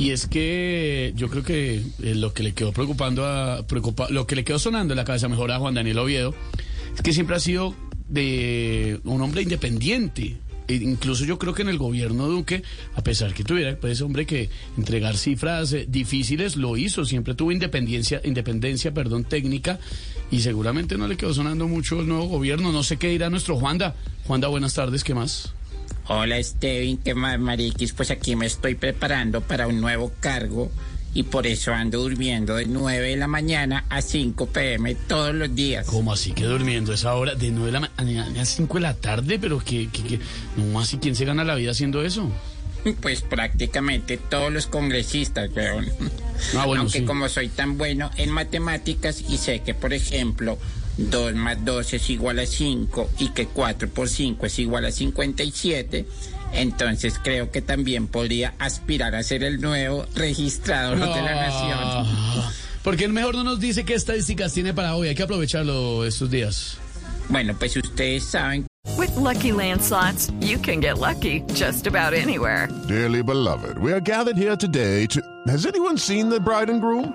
Y es que yo creo que eh, lo que le quedó preocupando a preocupa, lo que le quedó sonando en la cabeza mejor a Juan Daniel Oviedo es que siempre ha sido de un hombre independiente. E incluso yo creo que en el gobierno Duque, a pesar que tuviera pues hombre que entregar cifras eh, difíciles, lo hizo, siempre tuvo independencia, independencia, perdón, técnica y seguramente no le quedó sonando mucho el nuevo gobierno. No sé qué dirá nuestro Juanda. Juanda, buenas tardes, ¿qué más? Hola Steven, ¿qué más Mariquis? Pues aquí me estoy preparando para un nuevo cargo y por eso ando durmiendo de 9 de la mañana a 5 pm todos los días. ¿Cómo así que durmiendo esa hora de 9 de la mañana a 5 de la tarde? Pero que, que, que no más, ¿y quién se gana la vida haciendo eso? Pues prácticamente todos los congresistas, weón. Ah, bueno, Aunque sí. como soy tan bueno en matemáticas y sé que, por ejemplo, 2 más 2 es igual a 5 y que 4 por 5 es igual a 57, entonces creo que también podría aspirar a ser el nuevo registrador de la nación. Ah, Porque él mejor no nos dice qué estadísticas tiene para hoy. Hay que aprovecharlo estos días. Bueno, pues ustedes saben With Lucky Land slots, you can get lucky just about anywhere. Dearly beloved, we are gathered here today to. Has anyone seen the bride and groom?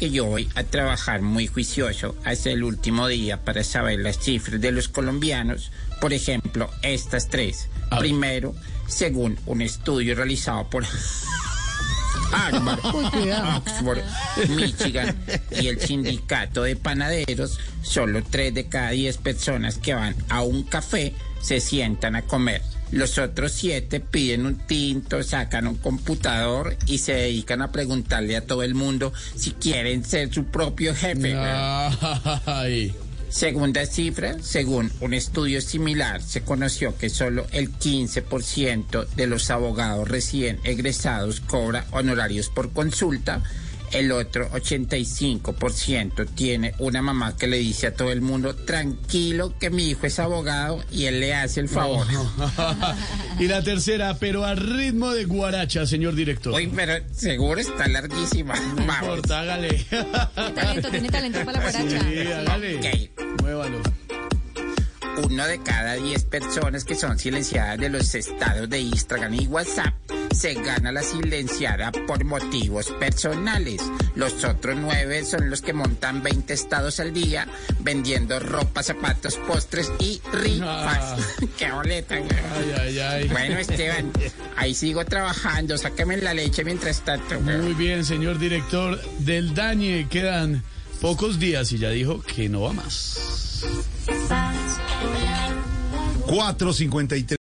Que yo voy a trabajar muy juicioso hasta el último día para saber las cifras de los colombianos. Por ejemplo, estas tres. Primero, según un estudio realizado por Harvard, Oxford, Michigan y el sindicato de panaderos, solo tres de cada diez personas que van a un café se sientan a comer. Los otros siete piden un tinto, sacan un computador y se dedican a preguntarle a todo el mundo si quieren ser su propio jefe. Ay. Segunda cifra, según un estudio similar, se conoció que solo el 15% de los abogados recién egresados cobra honorarios por consulta. El otro 85% tiene una mamá que le dice a todo el mundo, tranquilo que mi hijo es abogado y él le hace el favor. y la tercera, pero a ritmo de guaracha, señor director. Uy, pero seguro está larguísima. no Vamos. importa, hágale. Talento, tiene talento para la guaracha. Sí, hágale. Ok. Muévalo. uno de cada diez personas que son silenciadas de los estados de Instagram y WhatsApp se gana la silenciada por motivos personales. Los otros nueve son los que montan 20 estados al día vendiendo ropa, zapatos, postres y rifas. Ah. ¡Qué boleta, güey! Ay, ay, ay. Bueno, Esteban, ahí sigo trabajando. Sáqueme la leche mientras tanto. güey. Muy bien, señor director del Dañe. Quedan pocos días y ya dijo que no va más. 453.